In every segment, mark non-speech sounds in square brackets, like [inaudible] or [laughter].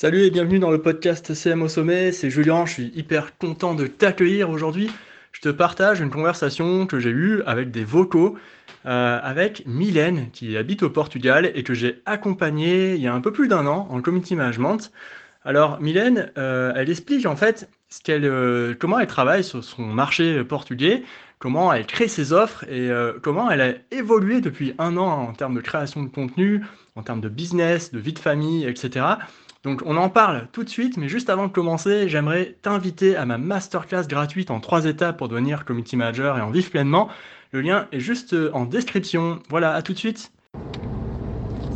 Salut et bienvenue dans le podcast CM au sommet, c'est Julien, je suis hyper content de t'accueillir aujourd'hui. Je te partage une conversation que j'ai eue avec des vocaux euh, avec Mylène qui habite au Portugal et que j'ai accompagnée il y a un peu plus d'un an en community management. Alors Mylène, euh, elle explique en fait euh, comment elle travaille sur son marché portugais, comment elle crée ses offres et comment elle a évolué depuis un an en termes de création de contenu, en termes de business, de vie de famille, etc. Donc on en parle tout de suite, mais juste avant de commencer, j'aimerais t'inviter à ma masterclass gratuite en trois étapes pour devenir community manager et en vivre pleinement. Le lien est juste euh, en description. Voilà, à tout de suite.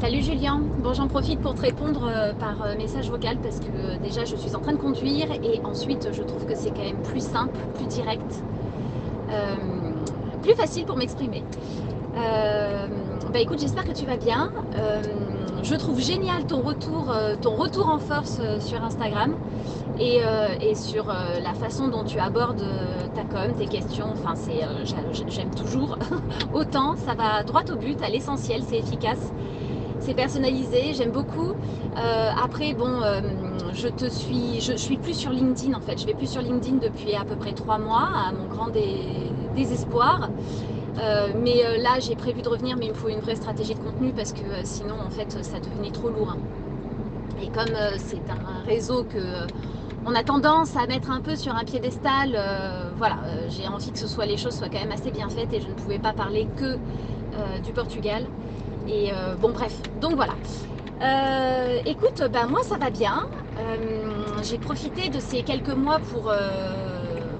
Salut Julien, bon j'en profite pour te répondre euh, par euh, message vocal parce que déjà je suis en train de conduire et ensuite je trouve que c'est quand même plus simple, plus direct, plus facile pour m'exprimer. bah écoute, j'espère que tu vas bien je trouve génial ton retour, euh, ton retour en force euh, sur Instagram et, euh, sur la façon dont tu abordes ta com, tes questions. Enfin, c'est, j'aime toujours [laughs] autant. Ça va droit au but, à l'essentiel, c'est efficace, c'est personnalisé. J'aime beaucoup. après, bon, je te suis, je, suis plus sur LinkedIn en fait. Je vais plus sur LinkedIn depuis à peu près trois mois, à mon grand désespoir. Euh, mais euh, là, j'ai prévu de revenir, mais il me faut une vraie stratégie de contenu parce que euh, sinon, en fait, ça devenait trop lourd. Et comme c'est un réseau que on a tendance à mettre un peu sur un piédestal, voilà, j'ai envie que ce soit les choses soient quand même assez bien faites et je ne pouvais pas parler que du Portugal. Et bon, bref, donc voilà. écoute, ben moi ça va bien. j'ai profité de ces quelques mois pour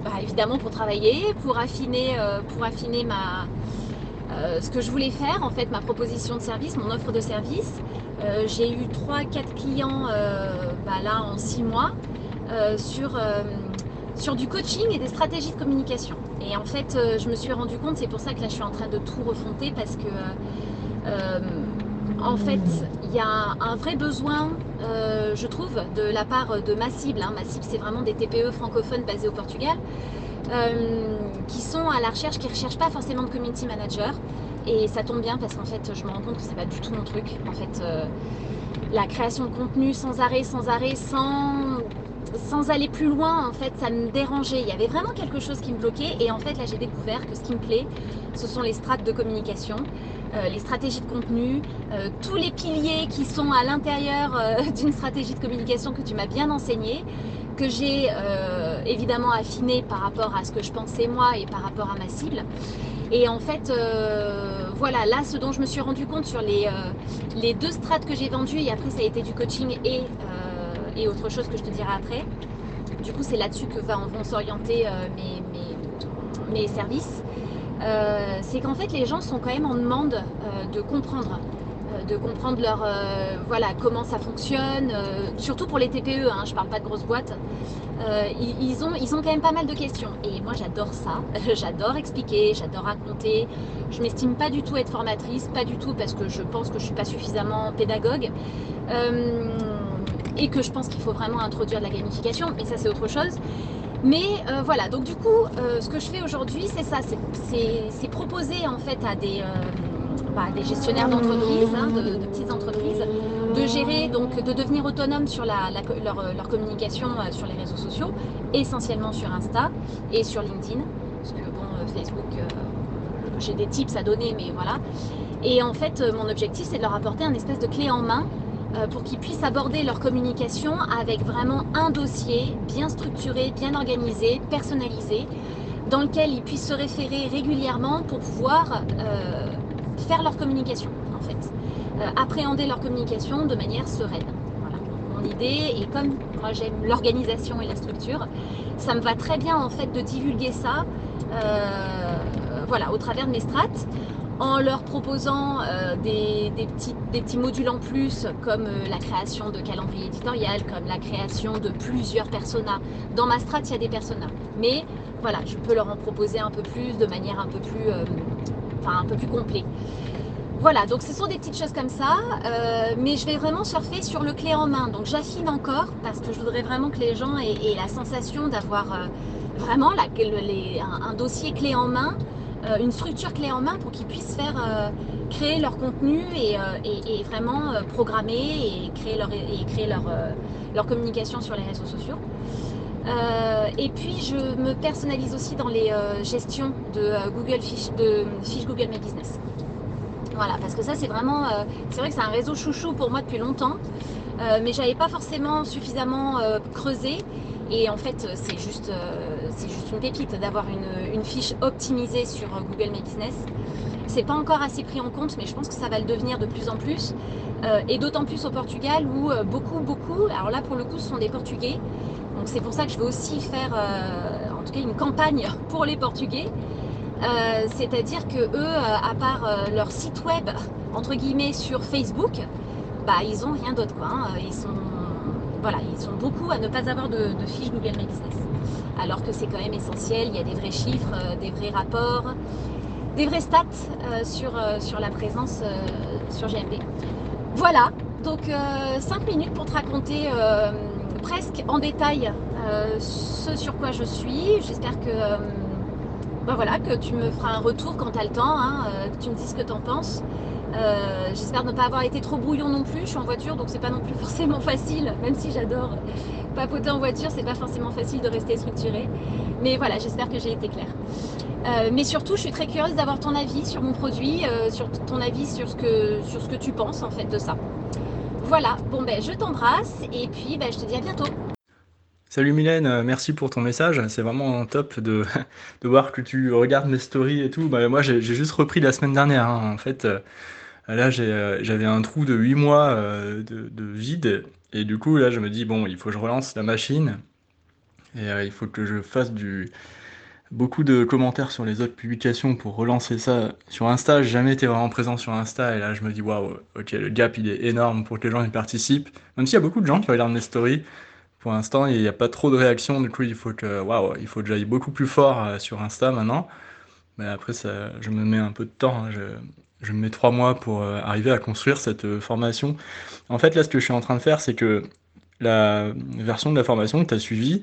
bah, évidemment pour travailler, pour affiner, euh, pour affiner ma, euh, ce que je voulais faire, en fait, ma proposition de service, mon offre de service. Euh, j'ai eu 3-4 clients bah, là en 6 mois sur, sur du coaching et des stratégies de communication. Et en fait, je me suis rendu compte, c'est pour ça que là je suis en train de tout refonter parce que en fait, il y a un vrai besoin, euh, je trouve, de la part de ma cible. Hein. Ma cible, c'est vraiment des TPE francophones basés au Portugal, euh, qui sont à la recherche, qui ne recherchent pas forcément de community manager. Et ça tombe bien parce qu'en fait, je me rends compte que c'est pas du tout mon truc. En fait, euh, la création de contenu sans arrêt, sans arrêt, sans sans aller plus loin, en fait, ça me dérangeait. Il y avait vraiment quelque chose qui me bloquait. Et en fait, là, j'ai découvert que ce qui me plaît, ce sont les strates de communication, euh, les stratégies de contenu, euh, tous les piliers qui sont à l'intérieur euh, [laughs] d'une stratégie de communication que tu m'as bien enseigné, que j'ai évidemment affiné par rapport à ce que je pensais moi et par rapport à ma cible. Et en fait, voilà, là, ce dont je me suis rendu compte sur les, deux strates que j'ai vendues, et après, ça a été du coaching et autre chose que je te dirai après. Du coup, c'est là-dessus que vont s'orienter mes, services. Euh, c'est qu'en fait, les gens sont quand même en demande euh, de comprendre de comprendre leur voilà comment ça fonctionne surtout pour les TPE hein, je parle pas de grosses boîtes. Ils, ont ils ont quand même pas mal de questions. Et moi j'adore ça. [laughs] J'adore expliquer j'adore raconter. Je m'estime pas du tout être formatrice pas du tout parce que je pense que je suis pas suffisamment pédagogue. Et que je pense qu'il faut vraiment introduire de la gamification, mais ça c'est autre chose. Mais euh, voilà, donc du coup, euh, ce que je fais aujourd'hui, c'est ça, c'est proposer en fait à des, euh, bah, gestionnaires d'entreprises, hein, de, petites entreprises, de gérer, donc de devenir autonome sur leur, communication sur les réseaux sociaux, essentiellement sur Insta et sur LinkedIn, parce que bon, Facebook, j'ai des tips à donner, mais voilà. Et en fait, mon objectif, c'est de leur apporter un espèce de clé en main pour qu'ils puissent aborder leur communication avec vraiment un dossier bien structuré, bien organisé, personnalisé, dans lequel ils puissent se référer régulièrement pour pouvoir euh, faire leur communication, en fait. Euh, appréhender leur communication de manière sereine. Voilà. Mon idée, et comme moi j'aime l'organisation et la structure, ça me va très bien en fait de divulguer ça voilà, au travers de mes strates en leur proposant euh, des, petits, modules en plus comme euh, la création de calendrier éditorial, comme la création de plusieurs personas. Dans ma strat, il y a des personas. Mais voilà, je peux leur en proposer un peu plus de manière un peu plus, euh, plus complet. Voilà, donc ce sont des petites choses comme ça, mais je vais vraiment surfer sur le clé en main. Donc j'affine encore parce que je voudrais vraiment que les gens aient, la sensation d'avoir vraiment un, dossier clé en main une structure clé en main pour qu'ils puissent faire créer leur contenu et, et, vraiment programmer et créer leur, et créer leur, leur communication sur les réseaux sociaux. et puis je me personnalise aussi dans les gestions de Google Fiche, de fiches Google My Business. Voilà, parce que ça c'est vraiment, c'est vrai que c'est un réseau chouchou pour moi depuis longtemps. Euh, mais j'avais pas forcément suffisamment euh, creusé. Et en fait, c'est juste, euh, juste une pépite d'avoir une, fiche optimisée sur Google My Business. C'est pas encore assez pris en compte, mais je pense que ça va le devenir de plus en plus. et d'autant plus au Portugal où beaucoup, beaucoup, alors là pour le coup, ce sont des Portugais. Donc c'est pour ça que je veux aussi faire, en tout cas, une campagne [laughs] pour les Portugais. C'est-à-dire que eux, à part leur site web, entre guillemets, sur Facebook, bah, ils ont rien d'autre. Hein. Ils, sont, voilà, ils sont beaucoup à ne pas avoir de, de fiche Google My Business. Alors que c'est quand même essentiel, il y a des vrais chiffres, euh, des vrais rapports, des vrais stats euh, sur, euh, sur la présence sur GMB. Voilà, donc 5 minutes pour te raconter presque en détail ce sur quoi je suis. J'espère que, bah voilà, que tu me feras un retour quand tu as le temps, hein, que tu me dises ce que tu en penses. J'espère ne pas avoir été trop brouillon non plus. Je suis en voiture, donc c'est pas non plus [laughs] forcément facile, même si j'adore papoter en voiture, c'est pas forcément facile de rester structuré. Mais voilà, j'espère que j'ai été claire. Euh, mais surtout, je suis très curieuse d'avoir ton avis sur mon produit, euh, sur ton avis sur ce, que, tu penses en fait de ça. Voilà, bon ben je t'embrasse et puis ben, je te dis à bientôt. Salut Mylène, merci pour ton message. C'est vraiment top de, [laughs] de, voir que tu regardes mes stories et tout. Bah, moi, j'ai juste repris la semaine dernière. Hein. En fait, Là, euh, j'avais un trou de 8 mois euh, de, vide. Et du coup, là, je me dis, bon, il faut que je relance la machine. Et euh, il faut que je fasse du, beaucoup de commentaires sur les autres publications pour relancer ça. Sur Insta, jamais été vraiment présent sur Insta. Et là, je me dis, waouh, ok, le gap, il est énorme pour que les gens y participent. Même s'il y a beaucoup de gens qui regardent mes stories. Pour l'instant, il n'y a pas trop de réactions. Du coup, il faut que, waouh, il faut que j'aille beaucoup plus fort sur Insta maintenant. Mais après, ça, je me mets un peu de temps. Hein. Je me mets trois mois pour euh, arriver à construire cette euh, formation. En fait, là, ce que je suis en train de faire, c'est que la version de la formation que tu as suivie,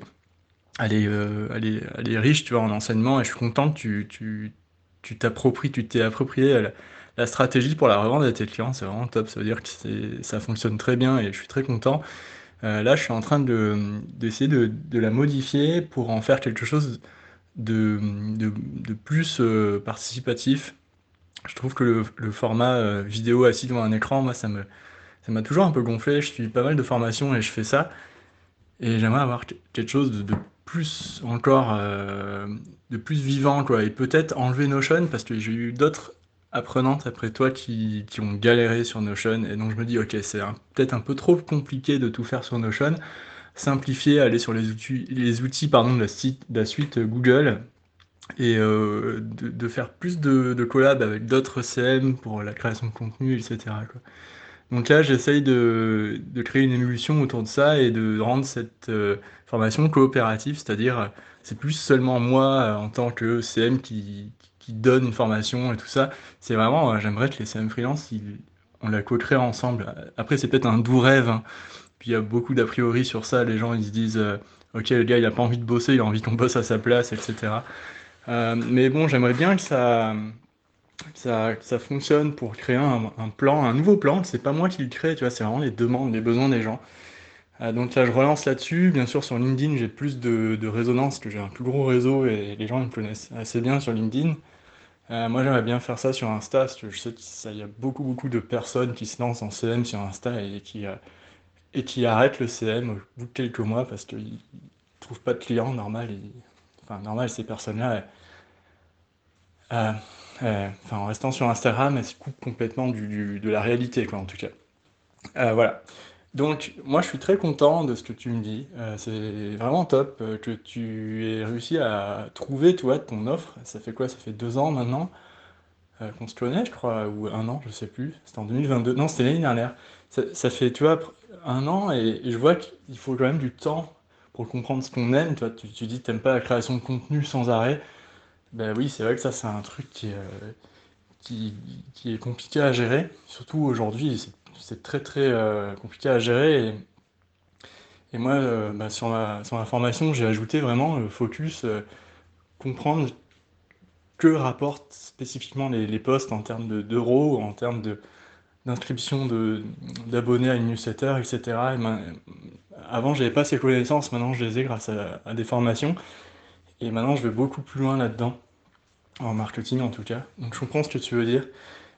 elle est, euh, elle, est, riche, tu vois, en enseignement, et je suis content que tu, t'appropries, tu t'es approprié la, stratégie pour la revendre à tes clients, c'est vraiment top, ça veut dire que ça fonctionne très bien et je suis très content. là, je suis en train de, d'essayer de, la modifier pour en faire quelque chose de plus participatif, je trouve que le, format euh, vidéo assis devant un écran, moi, ça me, ça m'a toujours un peu gonflé. Je suis pas mal de formations et je fais ça. Et j'aimerais avoir quelque chose de, plus encore, euh, de plus vivant, quoi. Et peut-être enlever Notion parce que j'ai eu d'autres apprenantes après toi qui, qui, ont galéré sur Notion. Et donc je me dis, ok, c'est peut-être un peu trop compliqué de tout faire sur Notion. Simplifier, aller sur les outils, les outils pardon, de, la, site, de la suite Google et euh, de, faire plus de, de collabs avec d'autres CM pour la création de contenu, etc. Donc là, j'essaye de, créer une émulsion autour de ça et de rendre cette euh, formation coopérative, c'est-à-dire c'est plus seulement moi euh, en tant que CM qui, donne une formation et tout ça. C'est vraiment, j'aimerais que les CM freelance, on la co-crée ensemble. Après, c'est peut-être un doux rêve. Hein. Puis il y a beaucoup d'a priori sur ça. Les gens, ils se disent, ok, le gars, il a pas envie de bosser, il a envie qu'on bosse à sa place, etc. Euh, mais bon, j'aimerais bien que ça, ça, ça, fonctionne pour créer un, plan, un nouveau plan. C'est pas moi qui le crée, tu vois, c'est vraiment les demandes, les besoins des gens. Euh, donc là, je relance là-dessus. Bien sûr, sur LinkedIn, j'ai plus de, résonance, que j'ai un plus gros réseau et les gens me connaissent assez bien sur LinkedIn. Euh, moi, j'aimerais bien faire ça sur Insta, parce que je sais qu'il y a beaucoup, beaucoup de personnes qui se lancent en CM sur Insta et qui, et qui arrêtent le CM au bout de quelques mois parce qu'ils ne trouvent pas de clients normal. Enfin, normal, ces personnes-là, euh, euh, enfin, en restant sur Instagram, elle se coupe complètement du, de la réalité, quoi, en tout cas. Euh, voilà. Donc, moi, je suis très content de ce que tu me dis. c'est vraiment top que tu aies réussi à trouver, toi, ton offre. Ça fait quoi? Ça fait deux ans maintenant qu'on se connaît, je crois, ou un an, je sais plus. C'était en 2022. Non, c'était l'année dernière. Ça, fait, tu un an et, je vois qu'il faut quand même du temps pour comprendre ce qu'on aime. Tu, tu dis que tu n'aimes pas la création de contenu sans arrêt. Ben oui, c'est vrai que ça, c'est un truc qui est, euh, compliqué à gérer. Surtout aujourd'hui, c'est très très euh, compliqué à gérer. Et, moi, euh, bah, sur, ma, sur ma formation, j'ai ajouté vraiment le focus, comprendre que rapportent spécifiquement les, posts en termes d'euros, en termes d'inscription d'abonnés à une newsletter, etc. Et ben, avant, j'avais pas ces connaissances, maintenant je les ai grâce à, des formations. Et maintenant, je vais beaucoup plus loin là-dedans, en marketing en tout cas. Donc je comprends ce que tu veux dire.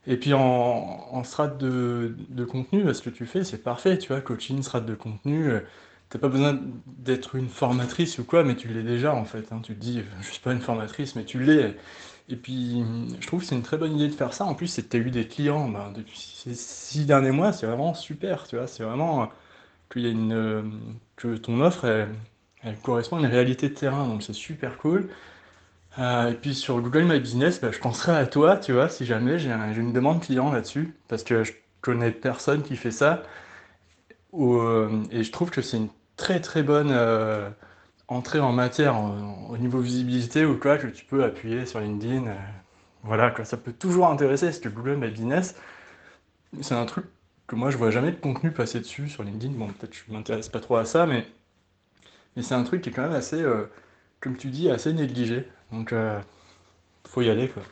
Et puis en, en strate de, de, contenu, ce que tu fais, c'est parfait, tu vois, coaching, strate de contenu. Euh, t'as pas besoin d'être une formatrice ou quoi, mais tu l'es déjà en fait. Hein. Tu te dis, je suis pas une formatrice, mais tu l'es. Et puis, je trouve que c'est une très bonne idée de faire ça. En plus, c'est que tu as eu des clients ben, depuis ces six derniers mois, c'est vraiment super, tu vois. C'est vraiment qu'il y a une, euh, que ton offre, elle, correspond à une réalité de terrain, donc c'est super cool. Euh, et puis sur Google My Business, bah, je penserai à toi, tu vois, si jamais j'ai une demande client là-dessus, parce que je connais personne qui fait ça. Euh, et je trouve que c'est une très très bonne entrée en matière au niveau visibilité ou quoi, que tu peux appuyer sur LinkedIn. voilà, quoi, ça peut toujours intéresser, parce que Google My Business, c'est un truc que moi je vois jamais de contenu passer dessus sur LinkedIn. Bon, peut-être je m'intéresse pas trop à ça, mais, mais c'est un truc qui est quand même assez, euh, comme tu dis, assez négligé. Donc, euh, faut y aller, quoi.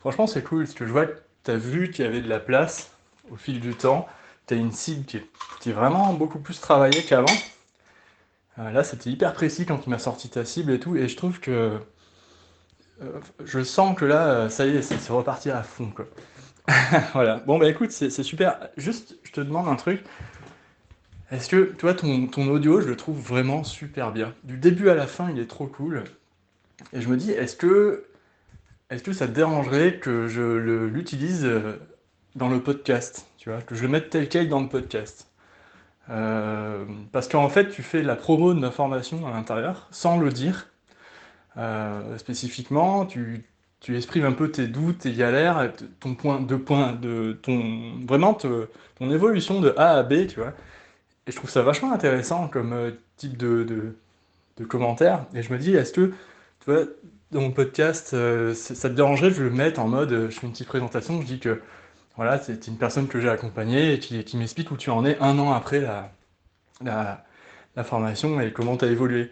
Franchement, c'est cool, parce que je vois que tu as vu qu'il y avait de la place au fil du temps. Tu as une cible qui est, vraiment beaucoup plus travaillée qu'avant. Euh, là, c'était hyper précis quand tu m'as sorti ta cible et tout, et je trouve que euh, je sens que là, ça y est, c'est reparti à fond, [laughs] voilà. Bon, bah écoute, c'est super. Juste, je te demande un truc. Est-ce que, toi, ton, audio, je le trouve vraiment super bien? Du début à la fin, il est trop cool. Et je me dis, est-ce que, est que ça te dérangerait que je l'utilise euh, dans le podcast Tu vois, que je le mette tel quel dans le podcast? Euh, Parce qu'en fait, tu fais la promo de ma formation à l'intérieur, sans le dire. Euh, spécifiquement, tu, tu exprimes un peu tes doutes, tes galères, ton point de point de ton vraiment ton évolution de A à B, tu vois. Et je trouve ça vachement intéressant comme euh, type de, de, de, commentaire. Et je me dis, est-ce que tu vois, dans mon podcast, ça te dérangerait je le mette en mode, je fais une petite présentation, je dis que voilà, c'est une personne que j'ai accompagnée et qui, m'explique où tu en es un an après la formation et comment tu as évolué.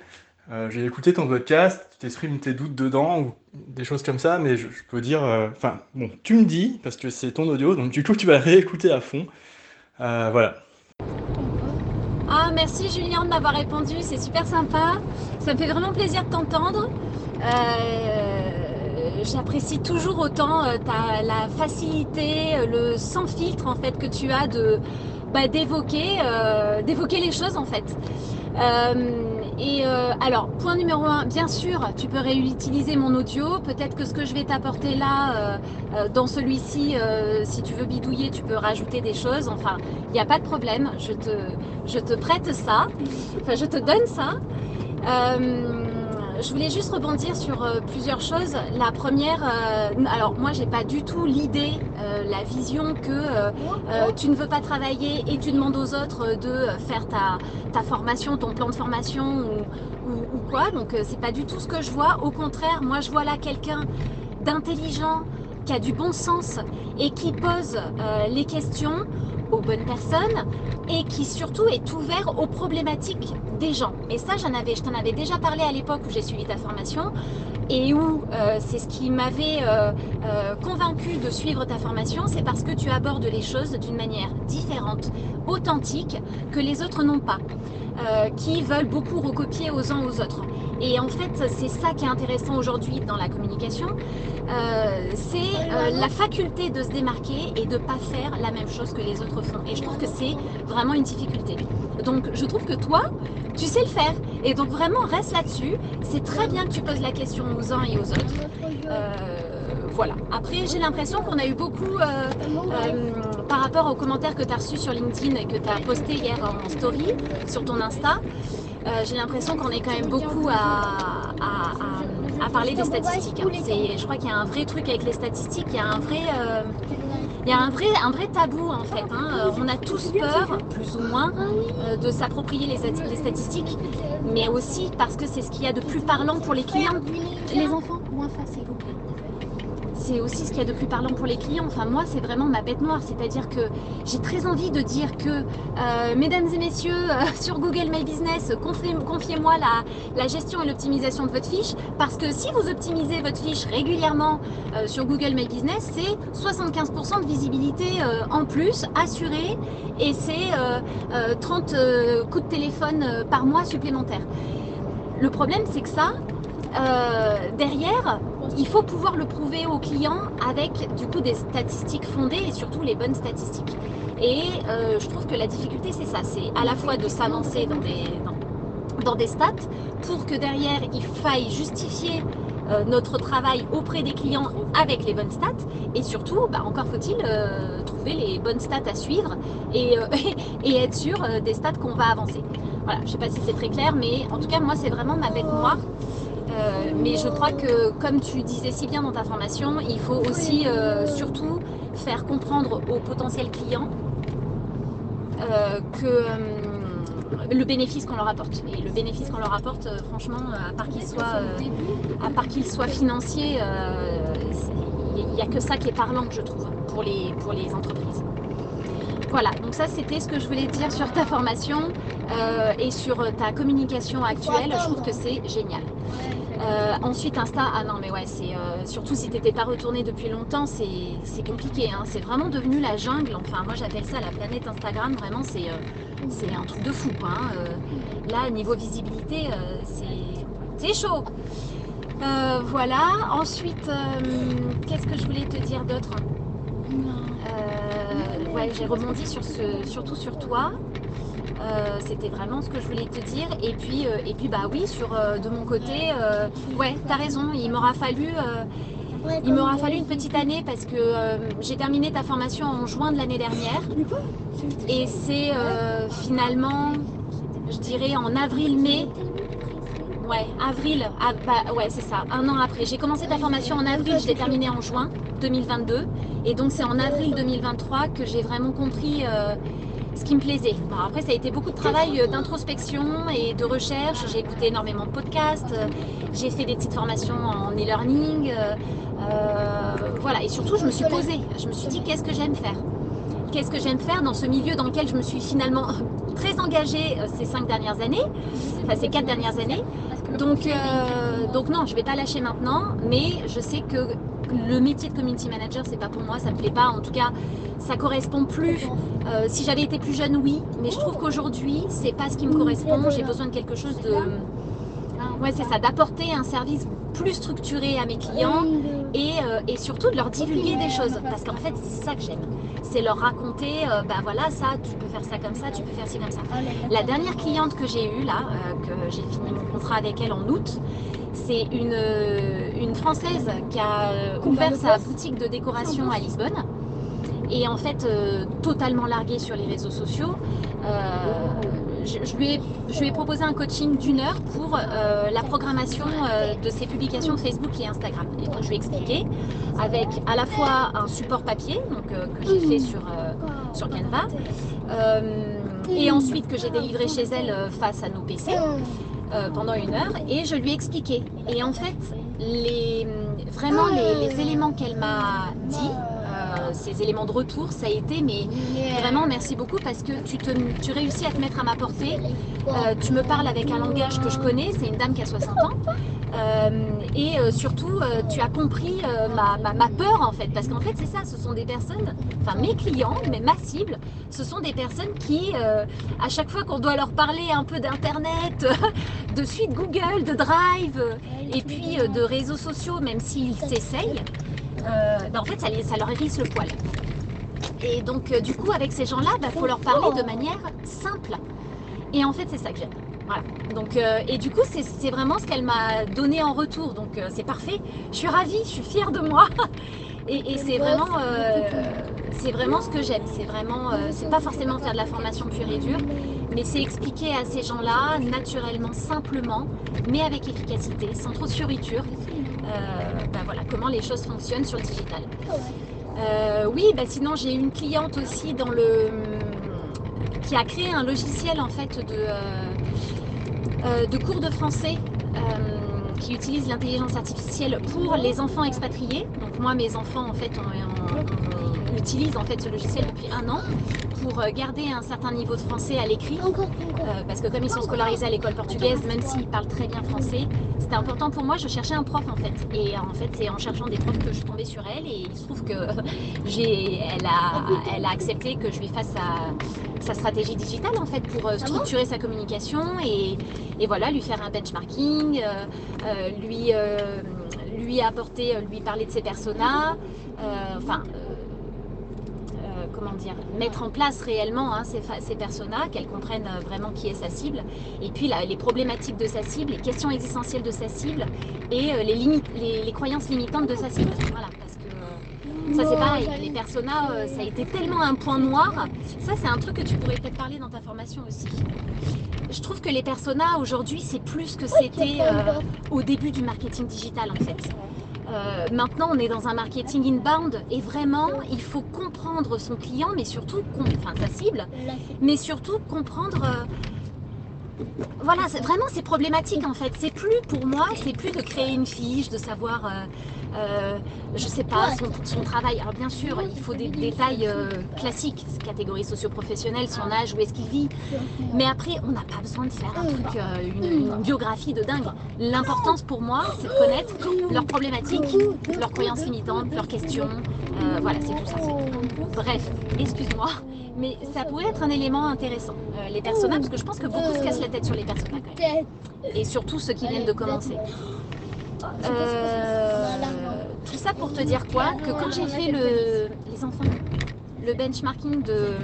Euh, j'ai écouté ton podcast, tu t'exprimes tes doutes dedans ou des choses comme ça, mais je, peux dire, euh, enfin, bon, tu me dis parce que c'est ton audio, donc du coup tu vas [laughs] réécouter à fond. Euh, voilà. Ah, merci Julien de m'avoir répondu, c'est super sympa. Ça me fait vraiment plaisir de t'entendre. J'apprécie toujours autant ta, la facilité, le sans filtre en fait que tu as de bah, d'évoquer, d'évoquer les choses en fait. Et euh, alors, point numéro un, bien sûr, tu peux réutiliser mon audio. Peut-être que ce que je vais t'apporter là, euh, euh, dans celui-ci, si tu veux bidouiller, tu peux rajouter des choses. Enfin, il n'y a pas de problème. Je te, je te prête ça. Enfin, je te donne ça je voulais juste rebondir sur euh, plusieurs choses. La première, euh, alors moi j'ai pas du tout l'idée, euh, la vision que tu ne veux pas travailler et tu demandes aux autres de faire ta, ta formation, ton plan de formation ou, ou, ou quoi. Donc c'est pas du tout ce que je vois. Au contraire, moi je vois là quelqu'un d'intelligent, qui a du bon sens et qui pose les questions aux bonnes personnes et qui surtout est ouvert aux problématiques des gens. Et ça, j'en avais, je t'en avais déjà parlé à l'époque où j'ai suivi ta formation et où euh, c'est ce qui m'avait euh, euh, convaincu de suivre ta formation, c'est parce que tu abordes les choses d'une manière différente, authentique, que les autres n'ont pas, qui veulent beaucoup recopier aux uns aux autres. Et en fait, c'est ça qui est intéressant aujourd'hui dans la communication, euh, c'est euh, la faculté de se démarquer et de ne pas faire la même chose que les autres font. Et je trouve que c'est vraiment une difficulté. Donc je trouve que toi, tu sais le faire. Et donc vraiment, reste là-dessus. C'est très bien que tu poses la question aux uns et aux autres. Euh, voilà. Après, j'ai l'impression qu'on a eu beaucoup, par rapport aux commentaires que tu as reçus sur LinkedIn et que tu as posté hier en story sur ton Insta, j'ai l'impression qu'on est quand même beaucoup à à parler des statistiques. Hein. Je crois qu'il y a un vrai truc avec les statistiques, il y a un vrai, euh, il y a un vrai, un vrai tabou en fait. Hein. Euh, on a tous peur, plus ou moins, euh, de s'approprier les, les, statistiques, mais aussi parce que c'est ce qu'il y a de plus parlant pour les clients. Les enfants, moins face s'il vous plaît. C'est aussi ce qu'il y a de plus parlant pour les clients. Enfin, moi, c'est vraiment ma bête noire. C'est-à-dire que j'ai très envie de dire que, euh, mesdames et messieurs, euh, [laughs] sur Google My Business, confiez-moi la, gestion et l'optimisation de votre fiche. Parce que si vous optimisez votre fiche régulièrement euh, sur Google My Business, c'est 75% de visibilité en plus assurée et c'est 30 coups de téléphone par mois supplémentaires. Le problème, c'est que ça, derrière, il faut pouvoir le prouver aux clients avec du coup des statistiques fondées et surtout les bonnes statistiques. Et euh, je trouve que la difficulté c'est ça, c'est à la fois de s'avancer dans des, dans, des stats pour que derrière il faille justifier euh, notre travail auprès des clients avec les bonnes stats et surtout bah, encore faut-il euh, trouver les bonnes stats à suivre et, [laughs] et être sûr des stats qu'on va avancer. Voilà, je ne sais pas si c'est très clair mais en tout cas moi c'est vraiment ma bête noire euh, mais je crois que, comme tu disais si bien dans ta formation, il faut aussi euh, surtout faire comprendre aux potentiels clients euh, que le bénéfice qu'on leur apporte. Et le bénéfice qu'on leur apporte, franchement, à part qu'il soit, à part qu'il soit financier, il n'y a que ça qui est parlant, je trouve, pour les, pour les entreprises. Voilà, donc ça c'était ce que je voulais dire sur ta formation et sur ta communication actuelle. Je trouve que c'est génial. Euh, ensuite, Insta, ah non, mais ouais, c'est euh, surtout si t'étais pas retourné depuis longtemps, c'est compliqué. Hein. C'est vraiment devenu la jungle. Enfin, moi j'appelle ça la planète Instagram. Vraiment, c'est euh, un truc de fou. Hein. là, niveau visibilité, c'est chaud. voilà. Ensuite, qu'est-ce que je voulais te dire d'autre? Ouais, j'ai rebondi sur ce, surtout sur toi. Euh, c'était vraiment ce que je voulais te dire. Et puis, euh, et puis bah oui, sur euh, de mon côté, ouais, t'as raison. Il m'aura fallu, il m'aura fallu une petite année parce que j'ai terminé ta formation en juin de l'année dernière. Et c'est finalement, je dirais en avril-mai. Ouais, avril, ah, bah, ouais, c'est ça, un an après. J'ai commencé ta formation en avril, je l'ai terminée en juin 2022. Et donc, c'est en avril 2023 que j'ai vraiment compris ce qui me plaisait. après, ça a été beaucoup de travail euh, d'introspection et de recherche. J'ai écouté énormément de podcasts, euh, j'ai fait des petites formations en e-learning. Euh, voilà, et surtout, je me suis posée. Je me suis dit, qu'est-ce que j'aime faire? Qu'est-ce que j'aime faire dans ce milieu dans lequel je me suis finalement [laughs] très engagée ces cinq dernières années, enfin ces quatre dernières années. Donc, donc non, je ne vais pas lâcher maintenant, mais je sais que le métier de community manager, c'est pas pour moi, ça me plaît pas. En tout cas, ça correspond plus. Euh, si j'avais été plus jeune, oui, mais je trouve qu'aujourd'hui, c'est pas ce qui me correspond. J'ai besoin de quelque chose de, ouais, c'est ça, d'apporter un service plus structuré à mes clients et, euh, surtout de leur divulguer des choses. Parce qu'en fait, c'est ça que j'aime. C'est leur raconter, euh, ben voilà, ça, tu peux faire ça comme ça, tu peux faire ci comme ça. La dernière cliente que j'ai eue là, que j'ai fini mon contrat avec elle en août, c'est une, une Française qui a ouvert sa boutique de décoration à Lisbonne et en fait euh, totalement larguée sur les réseaux sociaux. Euh, je, lui ai, je, lui ai, proposé un coaching d'une heure pour euh, la programmation de ses publications Facebook et Instagram. Et donc je lui ai expliqué avec à la fois un support papier donc, que j'ai fait sur, sur Canva et ensuite que j'ai délivré chez elle face à nos PC. Pendant une heure et je lui ai expliqué. Et en fait, les, vraiment les éléments qu'elle m'a dit, euh, ces éléments de retour, ça a été, mais vraiment merci beaucoup parce que tu, te, réussis à te mettre à ma portée. Euh, tu me parles avec un langage que je connais, c'est une dame qui a 60 ans. Euh, et surtout, tu as compris ma, ma, peur en fait, parce qu'en fait c'est ça, ce sont des personnes, enfin mes clients, mais ma cible, ce sont des personnes qui, à chaque fois qu'on doit leur parler un peu d'internet, [laughs] de suite Google, de Drive, et puis de réseaux sociaux, même s'ils s'essayent, euh, bah, en fait, ça, ça, leur hérisse le poil. Et donc, euh, du coup, avec ces gens-là, il bah, faut leur parler de manière simple. Et en fait, c'est ça que j'aime. Voilà. Donc, euh, et du coup, c'est vraiment ce qu'elle m'a donné en retour. Donc, c'est parfait. Je suis ravie, je suis fière de moi. [laughs] Et, c'est vraiment, c'est vraiment ce que j'aime. C'est vraiment, c'est pas forcément faire de la formation pure et dure, mais c'est expliquer à ces gens-là naturellement, simplement, mais avec efficacité, sans trop de furiture, euh, ben voilà, comment les choses fonctionnent sur le digital. Euh, oui, ben sinon j'ai une cliente aussi dans le qui a créé un logiciel en fait de, euh, de cours de français qui utilise l'intelligence artificielle pour les enfants expatriés. Donc moi, mes enfants, en fait, on, utilise en fait ce logiciel depuis un an pour euh, garder un certain niveau de français à l'écrit. Euh, parce que comme ils sont scolarisés à l'école portugaise, même s'ils parlent très bien français, c'était important pour moi. Je cherchais un prof en fait. Et en fait, c'est en cherchant des profs que je suis tombée sur elle. Et il se trouve que [laughs] j'ai, elle a, elle a accepté que je lui fasse sa, sa stratégie digitale en fait pour euh, ah structurer sa communication et, et, voilà, lui faire un benchmarking, lui, lui apporter, lui parler de ses personas. enfin comment dire, mettre en place réellement hein, ces, ces personas, qu'elles comprennent euh, vraiment qui est sa cible, et puis les problématiques de sa cible, les questions existentielles de sa cible, et euh, les, les, croyances limitantes de sa cible. Euh, ça c'est pareil, les personas, ça a été tellement un point noir. Ça c'est un truc que tu pourrais peut-être parler dans ta formation aussi. Je trouve que les personas aujourd'hui c'est plus que c'était au début du marketing digital en fait. Euh, maintenant, on est dans un marketing inbound et vraiment, il faut comprendre son client, mais surtout, enfin sa cible, mais surtout comprendre. Voilà, vraiment, c'est problématique en fait. C'est plus pour moi, c'est plus de créer une fiche, de savoir. Euh, euh, je sais pas, son, travail. Alors bien sûr, il faut des détails euh, classiques, catégorie socio-professionnelle, son âge, où est-ce qu'il vit. Mais après, on n'a pas besoin de faire un truc, euh, une, biographie de dingue. L'importance pour moi, c'est de connaître leurs problématiques, leurs croyances limitantes, leurs questions. voilà, c'est tout ça. Bref, excuse-moi, mais ça pourrait être un élément intéressant. les personnages, parce que je pense que beaucoup se cassent la tête sur les personnages quand même. Et surtout ceux qui viennent de commencer. Euh, tout ça pour te dire quoi? Que quand j'ai fait le, les enfants, le benchmarking de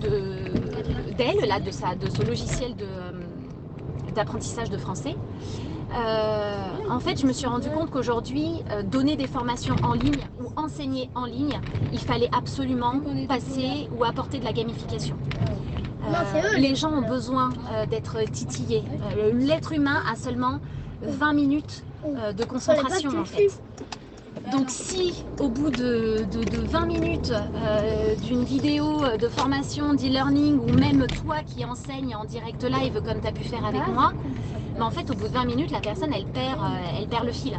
d'elle, là, de, sa, de ce logiciel d'apprentissage de, français, euh, en fait, je me suis rendu compte qu'aujourd'hui, euh, donner des formations en ligne ou enseigner en ligne, il fallait absolument passer ou apporter de la gamification. les gens ont besoin d'être titillés. L'être humain a seulement 20 minutes euh, de concentration en fait. Donc si au bout de, 20 minutes euh, d'une vidéo de formation, d'e-learning ou même toi qui enseignes en direct live comme tu as pu faire avec moi, mais en fait au bout de 20 minutes la personne elle perd, euh, elle perd le fil.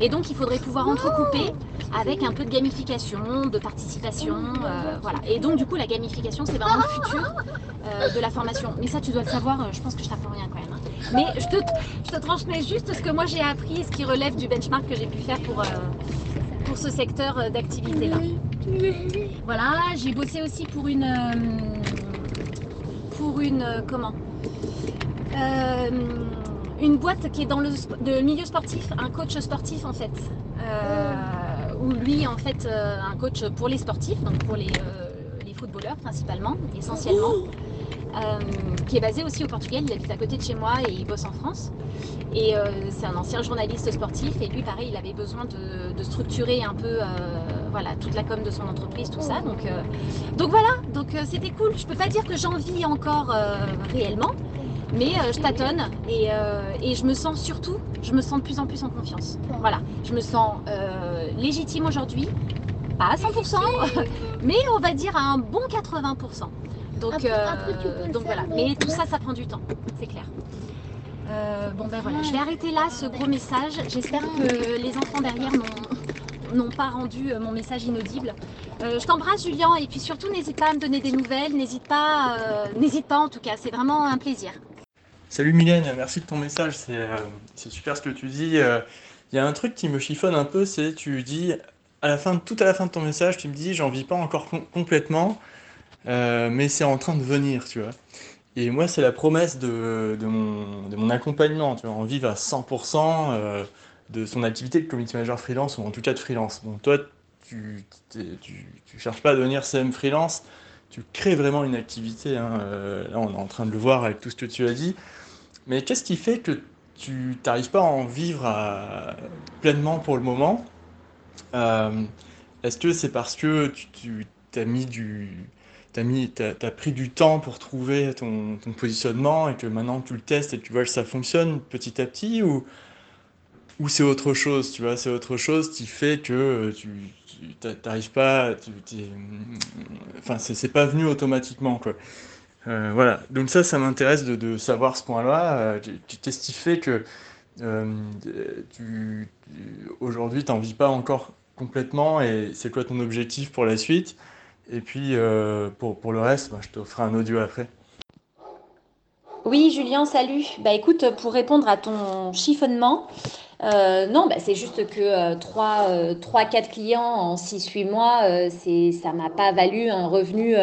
Et donc il faudrait pouvoir entrecouper avec un peu de gamification, de participation, voilà. Et donc du coup la gamification c'est vraiment le futur de la formation. Mais ça tu dois le savoir, je pense que je t'apprends rien quand même. Hein. Mais je te, je transmets juste ce que moi j'ai appris et ce qui relève du benchmark que j'ai pu faire pour, euh, pour ce secteur euh, d'activité-là. Voilà, j'ai bossé aussi pour une. Euh, pour une. comment? Une boîte qui est dans le, milieu sportif, un coach sportif en fait. où lui, en fait, un coach pour les sportifs, donc pour les, les footballeurs principalement, essentiellement. Euh, qui est basé aussi au Portugal. Il habite à côté de chez moi et il bosse en France. Et euh, c'est un ancien journaliste sportif. Et lui, pareil, il avait besoin de, structurer un peu euh, voilà, toute la com de son entreprise, tout ça. Donc, donc voilà, donc c'était cool. Je peux pas dire que j'en vis encore réellement. Mais je tâtonne et, et, je me sens surtout, je me sens de plus en plus en confiance. Voilà, je me sens légitime aujourd'hui, pas à 100%, [laughs] mais on va dire à un bon 80%. Donc, euh, donc voilà. Mais tout ça, ça prend du temps, c'est clair. Euh, bon ben voilà, je vais arrêter là ce gros message. J'espère que les enfants derrière n'ont pas rendu euh, mon message inaudible. je t'embrasse Julien et puis surtout n'hésite pas à me donner des nouvelles, n'hésite pas, n'hésite pas en tout cas, c'est vraiment un plaisir. Salut Mylène, merci de ton message, c'est super ce que tu dis. Il y a un truc qui me chiffonne un peu, c'est tu dis à la fin, tout à la fin de ton message, tu me dis j'en vis pas encore complètement, euh, mais c'est en train de venir, tu vois. Et moi, c'est la promesse de, mon, accompagnement, tu vois, en vivre à 100% euh, de son activité de community manager freelance, ou en tout cas de freelance. Bon, toi, tu, cherches pas à devenir CM freelance, tu crées vraiment une activité. Hein, euh, là, on est en train de le voir avec tout ce que tu as dit. Mais qu'est-ce qui fait que tu n'arrives pas à en vivre pleinement pour le moment? Est-ce que c'est parce que tu, as mis du as, as, pris du temps pour trouver ton, ton, positionnement et que maintenant tu le testes et tu vois que ça fonctionne petit à petit ou, ou c'est autre chose, tu vois, c'est autre chose qui fait que tu n'arrives pas, tu, enfin c'est pas venu automatiquement quoi. Euh, voilà, donc ça, ça m'intéresse de, savoir ce point-là. Euh, qu'est-ce qui fait que tu, aujourd'hui, tu n'en vis pas encore complètement et c'est quoi ton objectif pour la suite? Et puis pour, pour, le reste, bah, je te ferai un audio après. Oui, Julien, salut. Bah écoute, pour répondre à ton chiffonnement, euh, non, bah, c'est juste que 3, euh, 4 euh, clients en 6-8 mois, ça m'a pas valu un revenu,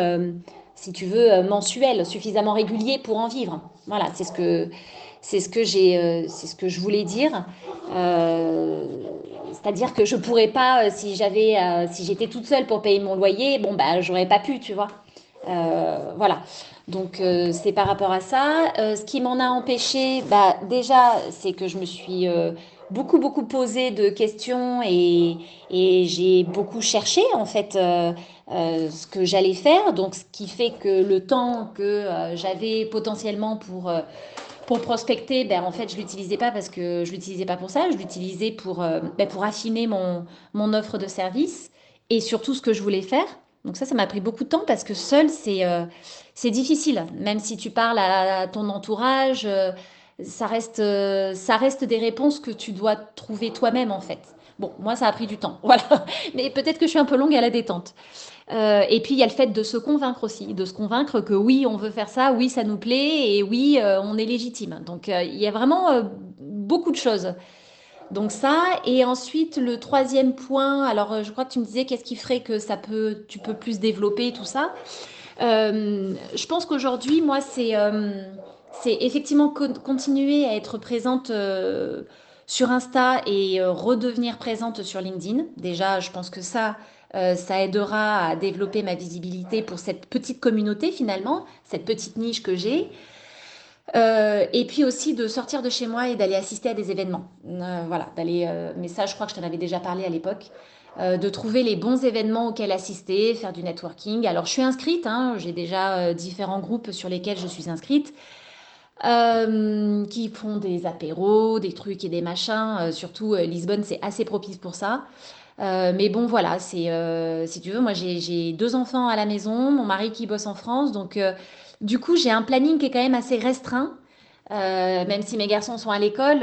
si tu veux, mensuel, suffisamment régulier pour en vivre. Voilà, c'est ce que, c'est ce que, j'ai, c'est ce que je voulais dire. c'est-à-dire que je pourrais pas, si, j'avais, si j'étais toute seule pour payer mon loyer, bon, bah, j'aurais pas pu, tu vois. voilà. Donc c'est par rapport à ça. ce qui m'en a empêché, bah, déjà, c'est que je me suis beaucoup, beaucoup posé de questions et, j'ai beaucoup cherché en fait euh, euh, ce que j'allais faire. Donc, ce qui fait que le temps que euh, j'avais potentiellement pour, pour prospecter, ben, en fait, je ne l'utilisais pas parce que je ne l'utilisais pas pour ça. Je l'utilisais pour, ben, pour affiner mon, mon offre de service et surtout ce que je voulais faire. Donc ça, ça m'a pris beaucoup de temps parce que seul, c'est difficile. Même si tu parles à ton entourage, ça reste, euh, ça reste des réponses que tu dois trouver toi-même en fait. Bon, moi ça a pris du temps, [laughs] voilà. Mais peut-être que je suis un peu longue à la détente. Euh, et puis il y a le fait de se convaincre aussi, de se convaincre que oui, on veut faire ça, oui, ça nous plaît, et oui, euh, on est légitime. Donc il y a vraiment beaucoup de choses. Donc ça, et ensuite le troisième point, alors je crois que tu me disais qu'est-ce qui ferait que ça peut, tu peux plus développer tout ça. je pense qu'aujourd'hui, moi, c'est c'est effectivement continuer à être présente euh, sur Insta et euh, redevenir présente sur LinkedIn. Déjà, je pense que ça, euh, ça aidera à développer ma visibilité pour cette petite communauté finalement, cette petite niche que j'ai. et puis aussi de sortir de chez moi et d'aller assister à des événements. voilà, d'aller. mais ça, je crois que je t'en avais déjà parlé à l'époque. de trouver les bons événements auxquels assister, faire du networking. Alors, je suis inscrite, hein, j'ai déjà différents groupes sur lesquels je suis inscrite. Euh, qui font des apéros, des trucs et des machins. Euh, surtout, euh, Lisbonne, c'est assez propice pour ça. mais bon, voilà, c'est si tu veux, moi j'ai deux enfants à la maison, mon mari qui bosse en France, donc du coup j'ai un planning qui est quand même assez restreint, même si mes garçons sont à l'école.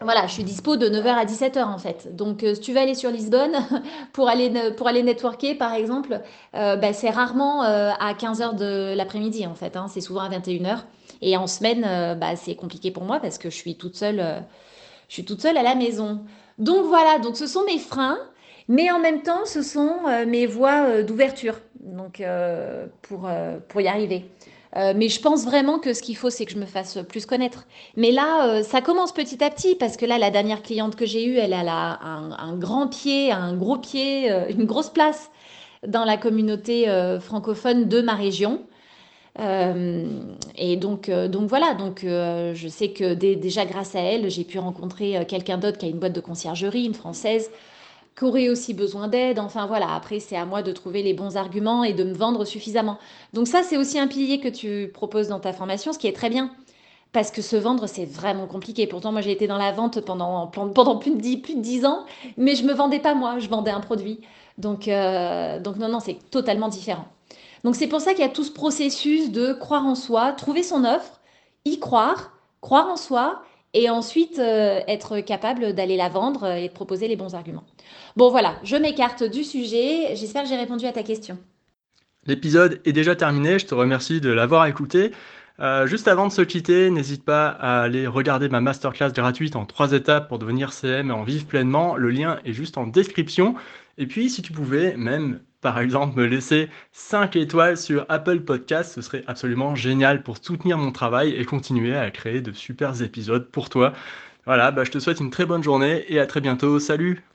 voilà, je suis dispo de 9h à 17h en fait. Donc si tu veux aller sur Lisbonne [laughs] pour aller, pour aller networker par exemple, bah, c'est rarement à 15h de l'après-midi en fait, hein. c'est souvent à 21h. Et en semaine, euh, bah, c'est compliqué pour moi parce que je suis toute seule, euh, je suis toute seule à la maison. Donc voilà, donc ce sont mes freins, mais en même temps, ce sont euh, mes voies d'ouverture. Donc pour, pour y arriver. mais je pense vraiment que ce qu'il faut, c'est que je me fasse plus connaître. Mais là, ça commence petit à petit parce que là, la dernière cliente que j'ai eue, elle a un, un, grand pied, un gros pied, une grosse place dans la communauté francophone de ma région. Euh, et donc, euh, donc voilà, donc euh, je sais que déjà grâce à elle, j'ai pu rencontrer quelqu'un d'autre qui a une boîte de conciergerie, une française, qui aurait aussi besoin d'aide. Enfin voilà, après c'est à moi de trouver les bons arguments et de me vendre suffisamment. Donc ça, c'est aussi un pilier que tu proposes dans ta formation, ce qui est très bien. Parce que se vendre, c'est vraiment compliqué. Pourtant, moi, j'ai été dans la vente pendant, pendant plus, de 10, plus de 10 ans, mais je me vendais pas moi, je vendais un produit. Donc, donc non, non, c'est totalement différent. Donc c'est pour ça qu'il y a tout ce processus de croire en soi, trouver son offre, y croire, croire en soi et ensuite euh, être capable d'aller la vendre et de proposer les bons arguments. Bon voilà, je m'écarte du sujet. J'espère que j'ai répondu à ta question. L'épisode est déjà terminé. Je te remercie de l'avoir écouté. Euh, juste avant de se quitter, n'hésite pas à aller regarder ma masterclass gratuite en trois étapes pour devenir CM et en vivre pleinement. Le lien est juste en description. Et puis, si tu pouvais même par exemple me laisser 5 étoiles sur Apple Podcast, ce serait absolument génial pour soutenir mon travail et continuer à créer de super épisodes pour toi. Voilà, bah, je te souhaite une très bonne journée et à très bientôt. Salut